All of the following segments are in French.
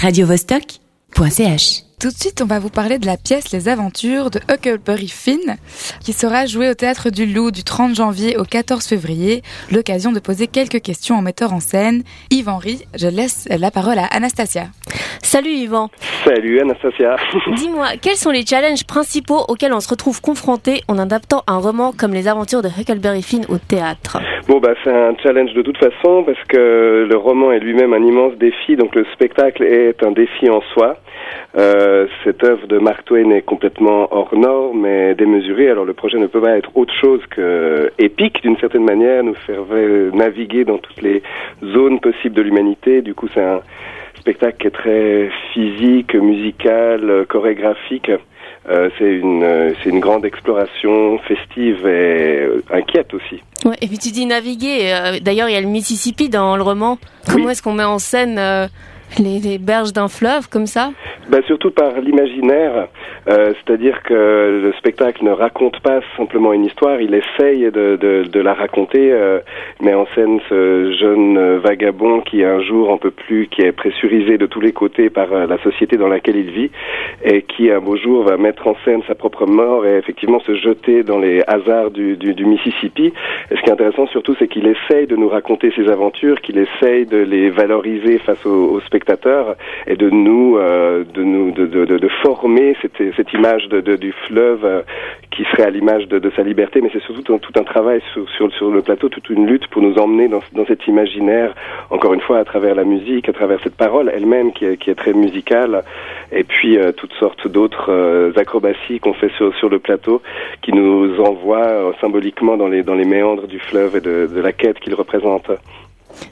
radiovostok.ch. Tout de suite, on va vous parler de la pièce Les Aventures de Huckleberry Finn, qui sera jouée au Théâtre du Loup du 30 janvier au 14 février. L'occasion de poser quelques questions au metteur en scène. Yves-Henri, je laisse la parole à Anastasia. Salut Yvan. Salut Anastasia. Dis-moi, quels sont les challenges principaux auxquels on se retrouve confronté en adaptant un roman comme Les Aventures de Huckleberry Finn au théâtre? Bon bah c'est un challenge de toute façon parce que le roman est lui-même un immense défi, donc le spectacle est un défi en soi. Euh, cette œuvre de Mark Twain est complètement hors norme et démesurée. Alors le projet ne peut pas être autre chose que épique d'une certaine manière, nous faire naviguer dans toutes les zones possibles de l'humanité. Du coup, c'est un spectacle qui est très physique, musical, chorégraphique. Euh, c'est une euh, c'est une grande exploration festive et euh, inquiète aussi. Ouais, et puis tu dis naviguer. Euh, D'ailleurs, il y a le Mississippi dans le roman. Comment est-ce qu'on met en scène les, les berges d'un fleuve comme ça? Bah, Surtout par l'imaginaire, euh, c'est-à-dire que le spectacle ne raconte pas simplement une histoire, il essaye de, de, de la raconter, euh, met en scène ce jeune vagabond qui un jour en peut plus, qui est pressurisé de tous les côtés par euh, la société dans laquelle il vit, et qui un beau jour va mettre en scène sa propre mort et effectivement se jeter dans les hasards du, du, du Mississippi. Ce qui est intéressant surtout, c'est qu'il essaye de nous raconter ses aventures, qu'il essaye de les valoriser face aux, aux spectateurs et de nous, euh, de nous, de, de, de, former cette, cette image de, du fleuve euh, qui serait à l'image de, sa liberté. Mais c'est surtout tout un travail sur, sur, sur, le plateau, toute une lutte pour nous emmener dans, dans cet imaginaire. Encore une fois, à travers la musique, à travers cette parole elle-même qui est, qui est très musicale, et puis euh, toutes sortes d'autres euh, acrobaties qu'on fait sur, sur le plateau, qui nous envoient symboliquement dans les dans les méandres du fleuve et de, de la quête qu'il représente.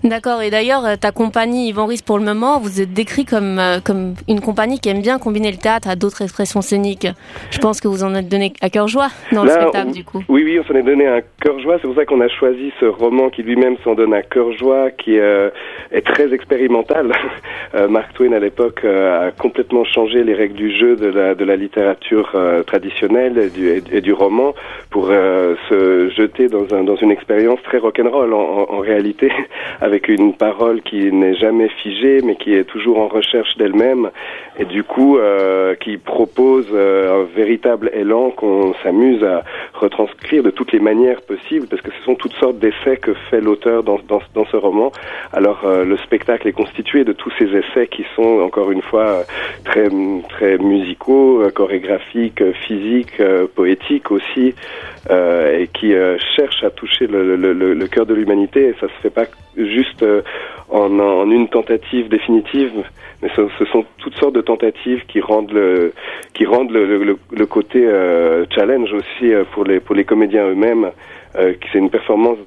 D'accord. Et d'ailleurs, ta compagnie Yvan Ries, pour le moment, vous êtes décrit comme euh, comme une compagnie qui aime bien combiner le théâtre à d'autres expressions scéniques. Je pense que vous en êtes donné à cœur joie dans Là, le spectacle, on- du coup. Oui, oui, on s'en est donné un cœur joie. C'est pour ça qu'on a choisi ce roman qui lui-même s'en donne un cœur joie, qui euh, est très expérimental. Euh, Mark Twain à l'époque euh, a complètement changé les règles du jeu de la de la littérature euh, traditionnelle et du, et, et du roman pour euh, se jeter dans un dans une expérience très rock'n'roll en, en, en réalité, avec une parole qui n'est jamais figée, mais qui est toujours en recherche d'elle-même, et du coup euh, qui propose euh, un véritable élan qu'on s'amuse à retranscrire de toutes les manières possibles, parce que ce sont toutes sortes d'essais que fait l'auteur dans, dans, dans ce roman. Alors euh, le spectacle est constitué de tous ces essais qui sont encore une fois très très musicaux, euh, chorégraphiques, euh, physiques, euh, poétiques aussi, et qui cherchent à toucher le, le, le, le cœur de l'humanité. Et ça se fait pas juste euh, en, en une tentative définitive, mais ce, sont toutes sortes de tentatives qui rendent le qui rendent le, le, côté euh, challenge aussi euh, pour les pour les comédiens eux-mêmes. Euh, c'est une performance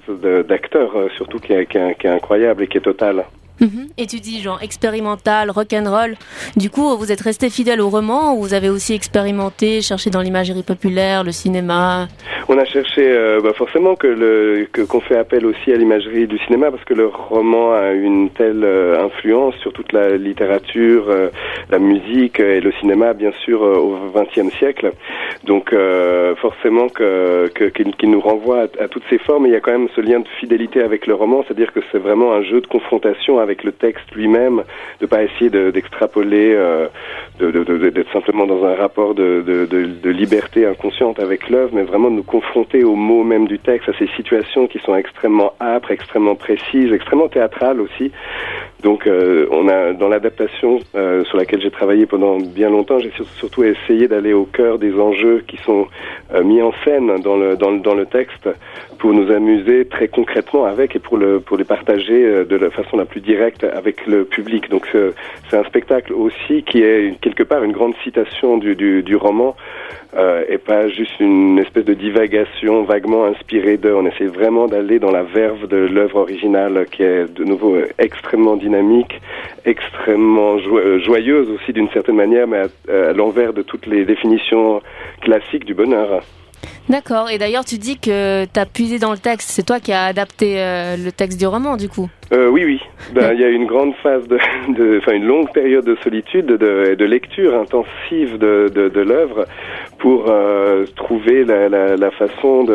d'acteur surtout qui est, qui, est, qui est incroyable et qui est totale. Mhm. Et tu dis genre expérimental, rock'n'roll. Du coup, vous êtes resté fidèle au roman ou vous avez aussi expérimenté, cherché dans l'imagerie populaire, le cinéma? On a cherché euh, bah forcément que le que qu'on fait appel aussi à l'imagerie du cinéma parce que le roman a une telle euh, influence sur toute la littérature, euh, la musique et le cinéma bien sûr euh, au XXe siècle. Donc euh, forcément que qu'il nous renvoie à, toutes ces formes. Il y a quand même ce lien de fidélité avec le roman, c'est-à-dire que c'est vraiment un jeu de confrontation avec le texte lui-même, de pas essayer de- d'extrapoler, euh, de- de- de- d'être simplement dans un rapport de, de, de, de liberté inconsciente avec l'œuvre, mais vraiment de nous confronter aux mots même du texte, à ces situations qui sont extrêmement âpres, extrêmement précises, extrêmement théâtrales aussi. Donc, euh, on a dans l'adaptation euh, sur laquelle j'ai travaillé pendant bien longtemps, j'ai sur- surtout essayé d'aller au cœur des enjeux qui sont euh, mis en scène dans le dans le, dans le texte pour nous amuser très concrètement avec et pour le pour les partager de la façon la plus directe avec le public. Donc, c'est un spectacle aussi qui est quelque part une grande citation du du, roman et pas juste une espèce de vaguement inspirée d'eux. On essaie vraiment d'aller dans la verve de l'œuvre originale qui est de nouveau euh, extrêmement dynamique, extrêmement euh, joyeuse aussi d'une certaine manière, mais à, à l'envers de toutes les définitions classiques du bonheur. D'accord. Et d'ailleurs, tu dis que tu as puisé dans le texte. C'est toi qui as adapté euh, le texte du roman, du coup. Euh, oui, oui. Ben, il y a une grande phase de, enfin une longue période de solitude, de, de lecture intensive de, de, de l'œuvre pour euh, trouver la, la, la façon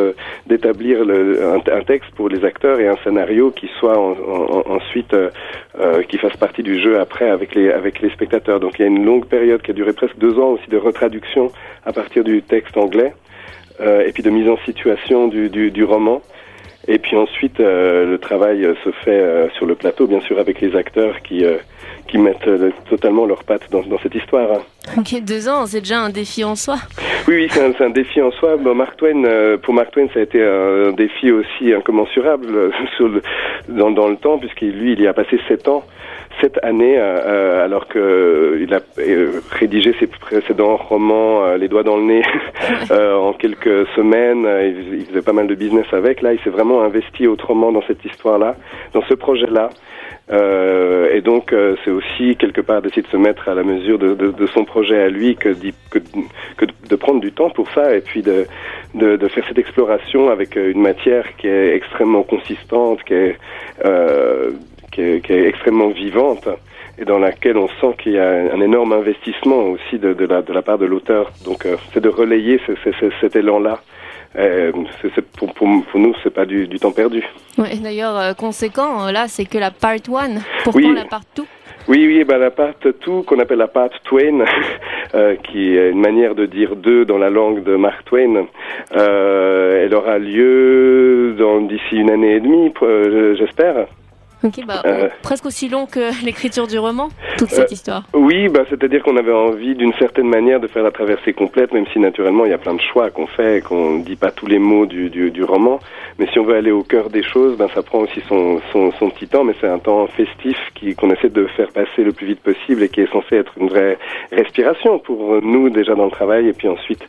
d'établir un, un, texte pour les acteurs et un scénario qui soit en, en, ensuite euh, euh, qui fasse partie du jeu après avec les avec les spectateurs. Donc il y a une longue période qui a duré presque deux ans aussi de retraduction à partir du texte anglais. Euh, et puis de mise en situation du, du, du roman. Et puis ensuite, euh, le travail euh, se fait euh, sur le plateau, bien sûr, avec les acteurs qui, qui mettent totalement leurs pattes dans, dans cette histoire. Ok, deux ans, c'est déjà un défi en soi. Oui, oui, c'est un, un, défi en soi. Bon, Mark Twain, pour Mark Twain, ça a été un défi aussi incommensurable sur le, dans, dans le temps, puisqu'il lui, il y a passé sept ans cette année, euh, alors que euh, a euh, rédigé ses précédents romans, Les Doigts dans le nez, en quelques semaines, il, il, faisait pas mal de business avec. Là, il s'est vraiment investi autrement dans cette histoire-là, dans ce projet-là. Euh, et donc, euh, c'est aussi quelque part d'essayer de se mettre à la mesure de, de, de son projet à lui que, que, que, de prendre du temps pour ça et puis de, de, de, faire cette exploration avec une matière qui est extrêmement consistante, qui est euh, qui est, qui est, extrêmement vivante et dans laquelle on sent qu'il y a un énorme investissement aussi de, de, la, de la part de l'auteur. Donc euh, c'est de relayer ce, ce, ce, cet élan-là. Euh, c'est, pour, pour, pour, nous, c'est pas du, du, temps perdu. Ouais, d'ailleurs, euh, conséquent, là, c'est que la part 1. Pourquoi oui. la part 2 oui, oui, ben la part 2, qu'on appelle la part Twain, euh, qui est une manière de dire deux dans la langue de Mark Twain, euh, elle aura lieu dans, d'ici une année et demie, j'espère. Ok, bah, euh, presque aussi long que l'écriture du roman, toute cette euh, histoire. Oui, bah, c'est-à-dire qu'on avait envie d'une certaine manière de faire la traversée complète, même si naturellement il y a plein de choix qu'on fait et qu'on ne dit pas tous les mots du, du, du, roman. Mais si on veut aller au cœur des choses, ben, ça prend aussi son, son, son petit temps, mais c'est un temps festif qui, qu'on essaie de faire passer le plus vite possible et qui est censé être une vraie respiration pour nous déjà dans le travail et puis ensuite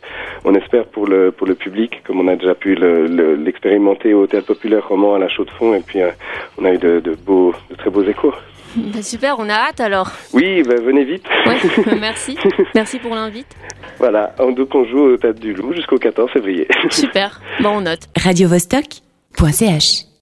on espère pour le, pour le public, comme on a déjà pu le, le, l'expérimenter au Théâtre Populaire Roman à la Chaux de Fonds et puis euh, on a eu de, de beaux, de très beaux échos. Bah super, on a hâte alors. Oui, bah venez vite. Ouais, merci. merci pour l'invite. Voilà, donc on joue au Théâtre du Loup jusqu'au 14 février. Super, bon on note. Radio Vostok.ch